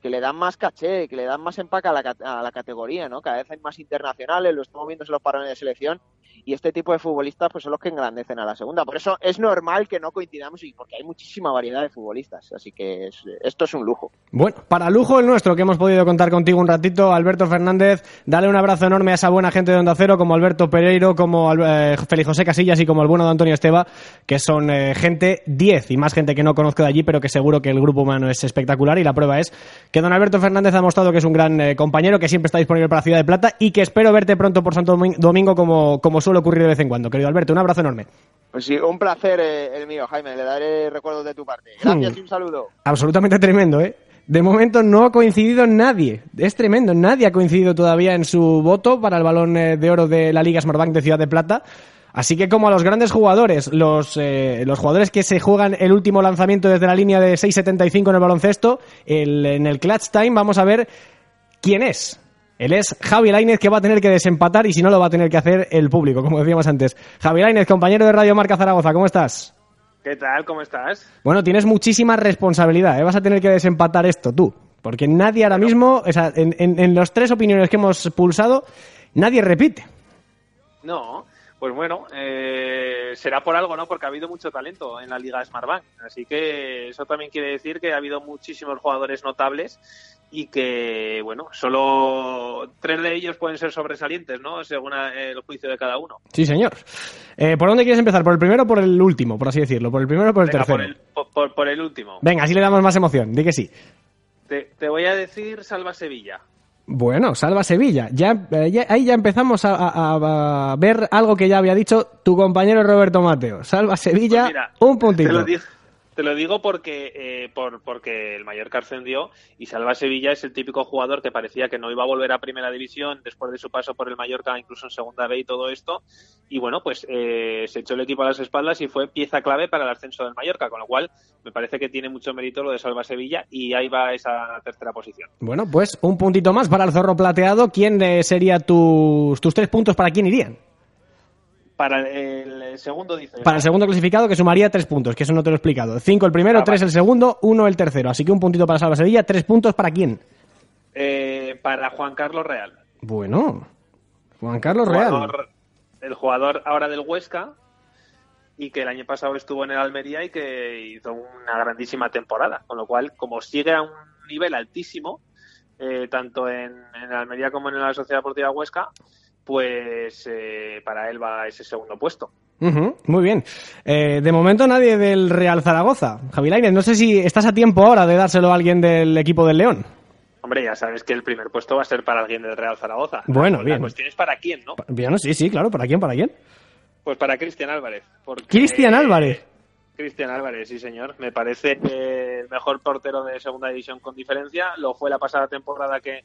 que le dan más caché, que le dan más empaque a la, a la categoría, ¿no? Cada vez hay más internacionales, lo estamos viendo en los parones de selección y este tipo de futbolistas pues son los que engrandecen a la segunda. Por eso es normal que no coincidamos y porque hay muchísima variedad de futbolistas, así que esto es un lujo. Bueno, para lujo el nuestro que hemos podido contar contigo un ratito, Alberto Fernández, dale un abrazo enorme a esa buena gente de Onda Cero como Alberto Pereiro, como eh, Félix José Casillas y como el bueno de Antonio Esteba, que son eh, gente 10 y más gente que no conozco de allí, pero que seguro que el grupo humano es espectacular y la prueba es que don Alberto Fernández ha mostrado que es un gran eh, compañero, que siempre está disponible para Ciudad de Plata y que espero verte pronto por Santo Domingo como, como suele ocurrir de vez en cuando. Querido Alberto, un abrazo enorme. Pues sí, un placer eh, el mío, Jaime. Le daré recuerdos de tu parte. Gracias y un saludo. Absolutamente tremendo, ¿eh? De momento no ha coincidido nadie. Es tremendo. Nadie ha coincidido todavía en su voto para el balón eh, de oro de la Liga Smartbank de Ciudad de Plata. Así que como a los grandes jugadores, los, eh, los jugadores que se juegan el último lanzamiento desde la línea de 6.75 en el baloncesto, en el clutch time, vamos a ver quién es. Él es Javi Lainez que va a tener que desempatar y si no lo va a tener que hacer el público, como decíamos antes. Javi Lainez, compañero de Radio Marca Zaragoza, ¿cómo estás? ¿Qué tal? ¿Cómo estás? Bueno, tienes muchísima responsabilidad, ¿eh? vas a tener que desempatar esto tú, porque nadie ahora mismo, o sea, en, en los tres opiniones que hemos pulsado, nadie repite. No, pues bueno, eh, será por algo, ¿no? Porque ha habido mucho talento en la Liga Smartbank. Así que eso también quiere decir que ha habido muchísimos jugadores notables y que, bueno, solo tres de ellos pueden ser sobresalientes, ¿no? Según el juicio de cada uno. Sí, señor. Eh, ¿Por dónde quieres empezar? ¿Por el primero o por el último, por así decirlo? ¿Por el primero o por el Venga, tercero? por, el, por- por- por el último. Venga, así le damos más emoción. Di que sí. Te, te voy a decir Salva Sevilla. Bueno, salva Sevilla. Ya, eh, ya- ahí ya empezamos a, a- a ver algo que ya había dicho tu compañero Roberto Mateo. Salva Sevilla, Pues mira, un puntito. Te lo digo, te lo digo porque, eh, por, porque el Mallorca ascendió y Salva Sevilla es el típico jugador que parecía que no iba a volver a Primera División después de su paso por el Mallorca, incluso en Segunda B y todo esto. Y bueno, pues eh, se echó el equipo a las espaldas y fue pieza clave para el ascenso del Mallorca, con lo cual me parece que tiene mucho mérito lo de Salva Sevilla y ahí va esa tercera posición. Bueno, pues un puntito más para el zorro plateado. ¿Quién eh, sería tus, tus tres puntos? ¿Para quién irían? Para el segundo dice... Para el segundo clasificado, que sumaría tres puntos, que eso no te lo he explicado. Cinco el primero, Ah, tres vale. el segundo, uno el tercero. Así que un puntito para Salva Sevilla, tres puntos para quién. Eh, para Juan Carlos Real. Bueno, Juan Carlos Real. el jugador ahora del Huesca y que el año pasado estuvo en el Almería y que hizo una grandísima temporada. Con lo cual, como sigue a un nivel altísimo, eh, tanto en, en el Almería como en la Sociedad Deportiva Huesca, pues eh, para él va ese segundo puesto. Muy bien. Eh, de momento nadie del Real Zaragoza. Javi Lainez, no sé si estás a tiempo ahora de dárselo a alguien del equipo del León. Hombre, ya sabes que el primer puesto va a ser para alguien del Real Zaragoza. Bueno, la, bien. La cuestión es para quién, ¿no? Bien, sí, sí, claro. ¿Para quién? ¿Para quién? Pues para Cristian Álvarez. porque- Cristian Álvarez. Cristian Álvarez, sí señor. Me parece el mejor portero de segunda división con diferencia. Lo fue la pasada temporada que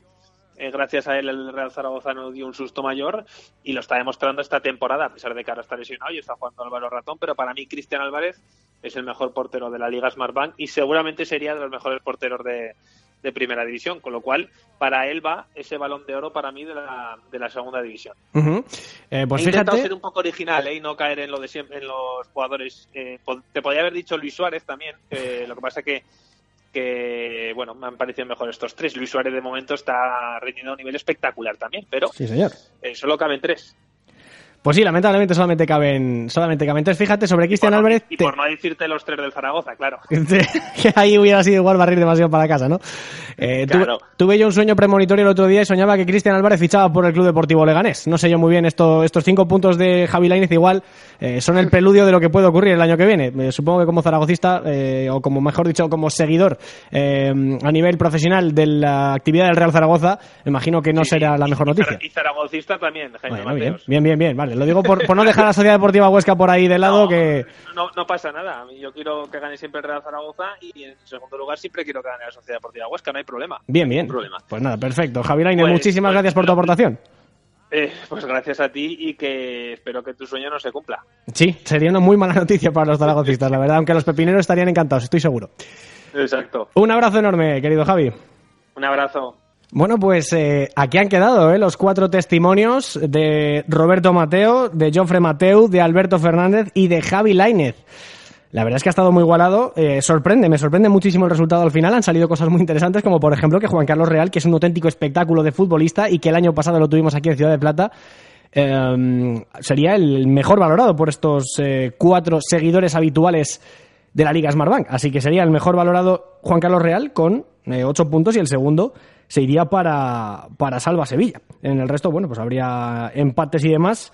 eh, gracias a él el Real Zaragoza no dio un susto mayor y lo está demostrando esta temporada, a pesar de que ahora está lesionado y está jugando Álvaro Ratón, pero para mí Cristian Álvarez es el mejor portero de la Liga Smartbank y seguramente sería de los mejores porteros de, de primera división, con lo cual para él va ese balón de oro para mí de la, de la segunda división. Eh, pues He intentado ser un poco original ¿eh? y no caer en lo de siempre, en los jugadores. eh, te podía haber dicho Luis Suárez también. lo que pasa que, que, bueno, me han parecido mejor estos tres. Luis Suárez de momento está rindiendo a un nivel espectacular también, pero Sí, señor. eh, solo caben tres. Pues sí, lamentablemente solamente caben, solamente caben tres. Fíjate, sobre Cristian no- Álvarez, y por no decirte los tres del Zaragoza, claro. que ahí hubiera sido igual barrir demasiado para casa, ¿no? Eh, tuve- Claro. tuve, yo un sueño premonitorio el otro día y soñaba que Cristian Álvarez fichaba por el Club Deportivo Leganés. No sé yo muy bien, esto, estos cinco puntos de Javi Lainez igual eh, son el preludio de lo que puede ocurrir el año que viene. Eh, supongo que como zaragocista, eh, o como mejor dicho, como seguidor eh, a nivel profesional de la actividad del Real Zaragoza, imagino que no Sí, será la mejor y noticia. Y zaragocista también, Jaime Bueno, Mateos. bien, bien, bien, vale. Lo digo por, por no dejar a la Sociedad Deportiva Huesca por ahí de lado, No, que... no, no pasa nada. Yo quiero que gane siempre el Real Zaragoza y en segundo lugar siempre quiero que gane la Sociedad Deportiva Huesca, no hay problema. Bien, bien. Ningún problema. Pues nada, perfecto. Javi Lainez, Pues- muchísimas pues- gracias por tu aportación. Eh, pues gracias a ti y que espero que tu sueño no se cumpla. Sí, sería una muy mala noticia para los zaragocistas, la verdad, aunque los pepineros estarían encantados, estoy seguro. Exacto. Un abrazo enorme, querido Javi. Un abrazo. Bueno, pues eh, aquí han quedado eh, los cuatro testimonios de Roberto Mateo, de Jofre Mateu, de Alberto Fernández y de Javi Lainez. La verdad es que ha estado muy igualado. Eh, sorprende, me sorprende muchísimo el resultado al final. Han salido cosas muy interesantes, como por ejemplo que Juan Carlos Real, que es un auténtico espectáculo de futbolista y que el año pasado lo tuvimos aquí en Ciudad de Plata, eh, sería el mejor valorado por estos eh, cuatro seguidores habituales de la Liga Smartbank. Así que sería el mejor valorado Juan Carlos Real con ocho puntos y el segundo se iría para, para Salva Sevilla. En el resto, bueno, pues habría empates y demás.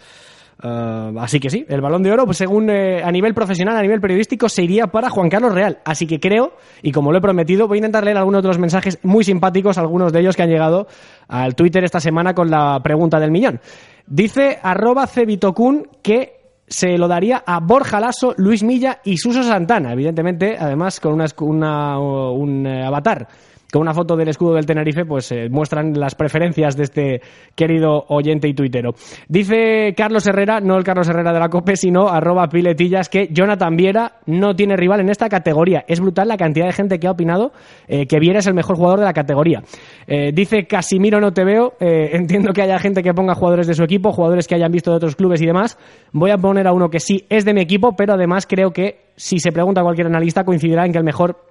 Eh, así que sí, el balón de oro, pues según eh, a nivel profesional, a nivel periodístico, se iría para Juan Carlos Real. Así que creo, y como lo he prometido, voy a intentar leer algunos de los mensajes muy simpáticos, algunos de ellos que han llegado al Twitter esta semana con la pregunta del millón. Dice arroba cevitocun que se lo daría a Borja Lasso, Luis Milla y Suso Santana, evidentemente, además con una, una- un eh, avatar con una foto del escudo del Tenerife, pues eh, muestran las preferencias de este querido oyente y tuitero. Dice Carlos Herrera, no el Carlos Herrera de la COPE, sino arroba piletillas, que Jonathan Viera no tiene rival en esta categoría. Es brutal la cantidad de gente que ha opinado eh, que Viera es el mejor jugador de la categoría. Eh, dice Casimiro no te veo, entiendo que haya gente que ponga jugadores de su equipo, jugadores que hayan visto de otros clubes y demás. Voy a poner a uno que sí es de mi equipo, pero además creo que si se pregunta a cualquier analista coincidirá en que el mejor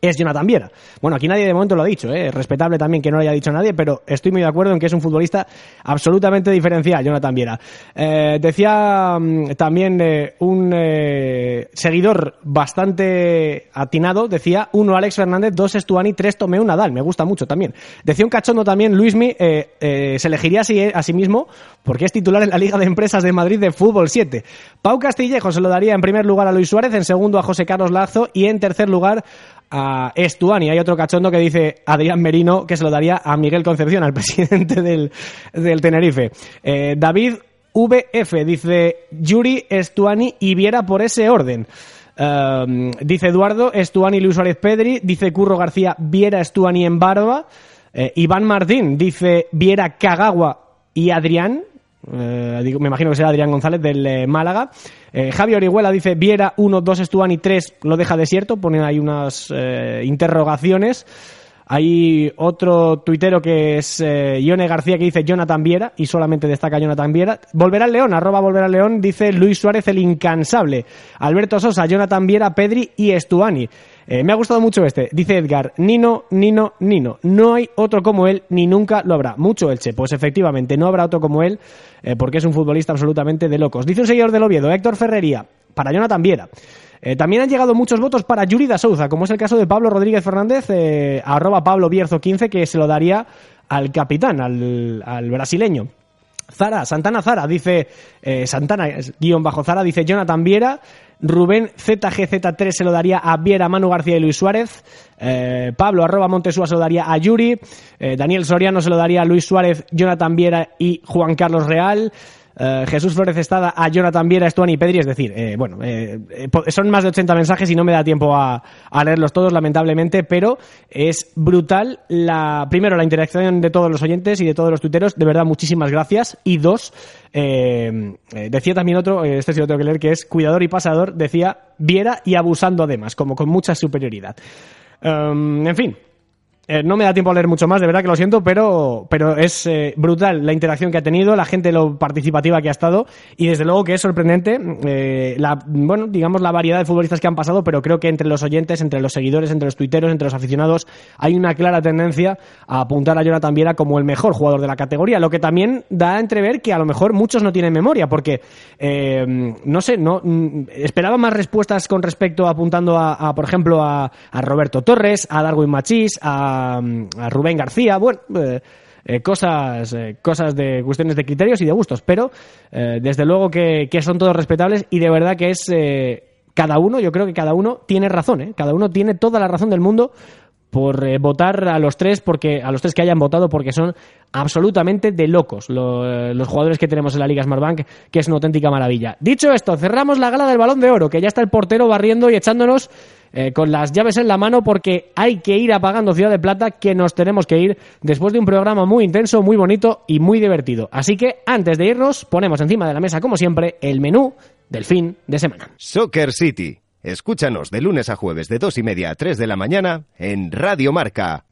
es Jonathan Viera. Bueno, aquí nadie de momento lo ha dicho, ¿eh? respetable también que no lo haya dicho nadie, pero estoy muy de acuerdo en que es un futbolista absolutamente diferencial, Jonathan Viera. Eh, decía mm, también eh, un eh, seguidor bastante atinado, decía uno Alex Fernández, dos Estuani, tres Tomeu Nadal, me gusta mucho también. Decía un cachondo también, Luismi se elegiría así, a sí mismo porque es titular en la Liga de Empresas de Madrid de Fútbol 7. Pau Castillejo se lo daría en primer lugar a Luis Suárez, en segundo a José Carlos Lazo y en tercer lugar a Estuani. Hay otro cachondo que dice Adrián Merino que se lo daría a Miguel Concepción, al presidente del, del Tenerife. Eh, David VF dice Yuri, Estuani y Viera por ese orden. Um, dice Eduardo, Estuani, Luis Suárez Pedri. Dice Curro García, Viera, Estuani en Barba. Eh, Iván Martín dice Viera, Cagagua y Adrián. Eh, me imagino que será Adrián González del eh, Málaga. Eh, Javi Orihuela dice Viera 1, 2 Estuani 3, lo deja desierto, ponen ahí unas eh, interrogaciones. Hay otro tuitero que es Ione García que dice Jonathan Viera y solamente destaca Jonathan Viera. Volverá al León, arroba volverá al León, dice Luis Suárez el incansable. Alberto Sosa, Jonathan Viera, Pedri y Estuani. Eh, me ha gustado mucho este. Dice Edgar, Nino, Nino, Nino. No hay otro como él, ni nunca lo habrá. Mucho Elche. Pues efectivamente, no habrá otro como él, eh, porque es un futbolista absolutamente de locos. Dice un seguidor del Oviedo, Héctor Ferrería, para Jonathan Viera. Eh, también han llegado muchos votos para Yuri da Souza, como es el caso de Pablo Rodríguez Fernández, arroba Pablo Bierzo 15, que se lo daría al capitán, al, brasileño. Zara, Santana Zara, dice Santana, guion bajo Zara, dice Jonathan Viera, Rubén ZGZ3 se lo daría a Viera, Manu García y Luis Suárez, eh, Pablo arroba Montesúa se lo daría a Yuri, eh, Daniel Soriano se lo daría a Luis Suárez, Jonathan Viera y Juan Carlos Real, eh, Jesús Flores Estada a Jonathan Viera, Estuani y Pedri, es decir, eh, bueno, eh, son más de 80 mensajes y no me da tiempo a, leerlos todos, lamentablemente, pero es brutal la, primero, la interacción de todos los oyentes y de todos los tuiteros, de verdad, muchísimas gracias, y dos, decía también otro, este sí lo tengo que leer, que es cuidador y pasador, decía Viera y abusando además, como con mucha superioridad. Um, en fin, eh, no me da tiempo a leer mucho más, de verdad que lo siento, pero, pero es eh, brutal la interacción que ha tenido, la gente lo participativa que ha estado y desde luego que es sorprendente eh, la, bueno, digamos la variedad de futbolistas que han pasado, pero creo que entre los oyentes, entre los seguidores, entre los tuiteros, entre los aficionados, hay una clara tendencia a apuntar a Jonathan Viera como el mejor jugador de la categoría, lo que también da a entrever que a lo mejor muchos no tienen memoria, porque eh, no sé, no mm, esperaba más respuestas con respecto apuntando a, a, por ejemplo, a, a Roberto Torres, a Darwin Machís, a, a Rubén García, bueno, eh, eh, cosas, eh, cosas de cuestiones de criterios y de gustos, pero eh, desde luego que, son todos respetables y de verdad que es cada uno, yo creo que cada uno tiene razón, cada uno tiene toda la razón del mundo por votar a los tres porque a los tres que hayan votado porque son absolutamente de locos lo- eh, los jugadores que tenemos en la Liga Smartbank que es una auténtica maravilla. Dicho esto cerramos la gala del Balón de Oro que ya está el portero barriendo y echándonos eh, con las llaves en la mano porque hay que ir apagando Ciudad de Plata que nos tenemos que ir después de un programa muy intenso muy bonito y muy divertido así que antes de irnos ponemos encima de la mesa como siempre el menú del fin de semana Soccer City. Escúchanos de lunes a jueves de dos y media a 3 de la mañana en Radio Marca.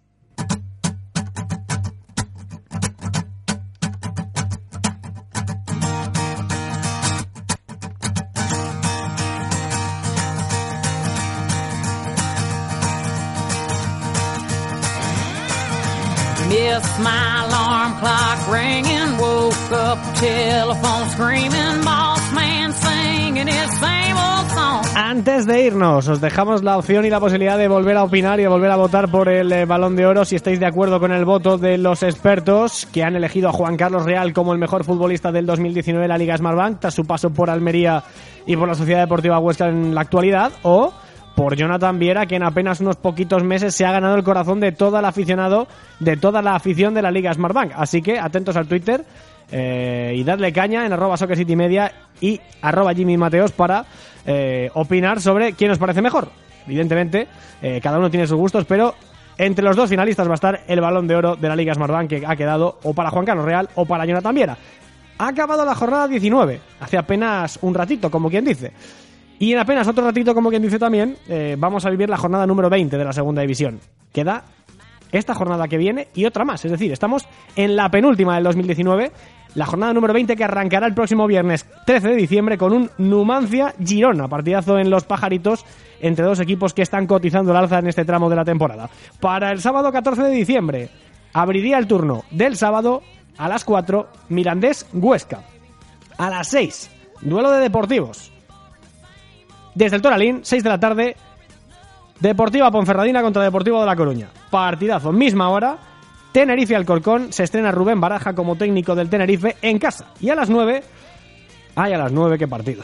Antes de irnos, os dejamos la opción y la posibilidad de volver a opinar y de volver a votar por el eh, Balón de Oro si estáis de acuerdo con el voto de los expertos que han elegido a Juan Carlos Real como el mejor futbolista del 2019 de la Liga Smartbank tras su paso por Almería y por la Sociedad Deportiva Huesca en la actualidad o por Jonathan Viera que en apenas unos poquitos meses se ha ganado el corazón de todo el aficionado, de toda la afición de la Liga Smartbank. Así que atentos al Twitter eh, y dadle caña en arroba Soccer City Media y arroba Jimmy Mateos para eh, opinar sobre quién os parece mejor. Evidentemente, eh, cada uno tiene sus gustos, pero entre los dos finalistas va a estar el balón de oro de la Liga Smartbank que ha quedado o para Juan Carlos Real o para Jonathan Viera. Ha acabado la jornada 19, hace apenas un ratito, como quien dice. Y en apenas otro ratito, como quien dice también, eh, vamos a vivir la jornada número 20 de la segunda división. Queda esta jornada que viene y otra más. Es decir, estamos en la penúltima del 2019 la jornada número 20 que arrancará el próximo viernes 13 de diciembre con un Numancia Girona, partidazo en los pajaritos entre dos equipos que están cotizando el alza en este tramo de la temporada. Para el sábado 14 de diciembre abriría el turno del sábado a las 4 Mirandés Huesca. A las 6 duelo de deportivos. Desde el Toralín, 6 de la tarde, Deportiva Ponferradina contra Deportivo de La Coruña. Partidazo, misma hora. Tenerife Alcorcón, se estrena Rubén Baraja como técnico del Tenerife en casa. Y a las 9, ay, a las 9, qué partido.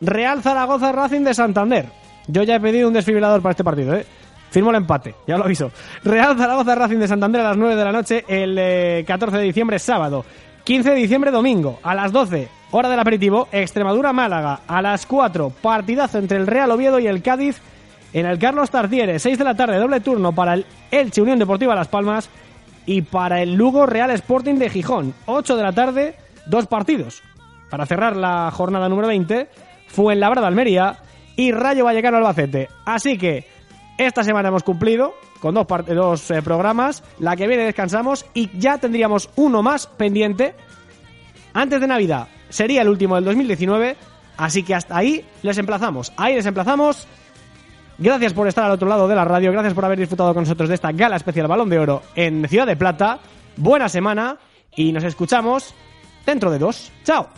Real Zaragoza Racing de Santander. Yo ya he pedido un desfibrilador para este partido, ¿eh? Firmo el empate, ya lo aviso. Real Zaragoza Racing de Santander a las 9 de la noche el eh, 14 de diciembre, sábado. 15 de diciembre, domingo, a las 12, hora del aperitivo, Extremadura Málaga. A las 4, partidazo entre el Real Oviedo y el Cádiz en el Carlos Tartiere. 6 de la tarde, doble turno para el Elche Unión Deportiva Las Palmas y para el Lugo Real Sporting de Gijón. 8 de la tarde, dos partidos. Para cerrar la jornada número 20, Fuenlabrada Almería y Rayo Vallecano Albacete. Así que esta semana hemos cumplido con dos, eh, programas. La que viene descansamos y ya tendríamos uno más pendiente antes de Navidad. Sería el último del 2019. Así que hasta ahí les emplazamos. Ahí les emplazamos. Gracias por estar al otro lado de la radio. Gracias por haber disfrutado con nosotros de esta gala especial Balón de Oro en Ciudad de Plata. Buena semana y nos escuchamos dentro de dos. Chao.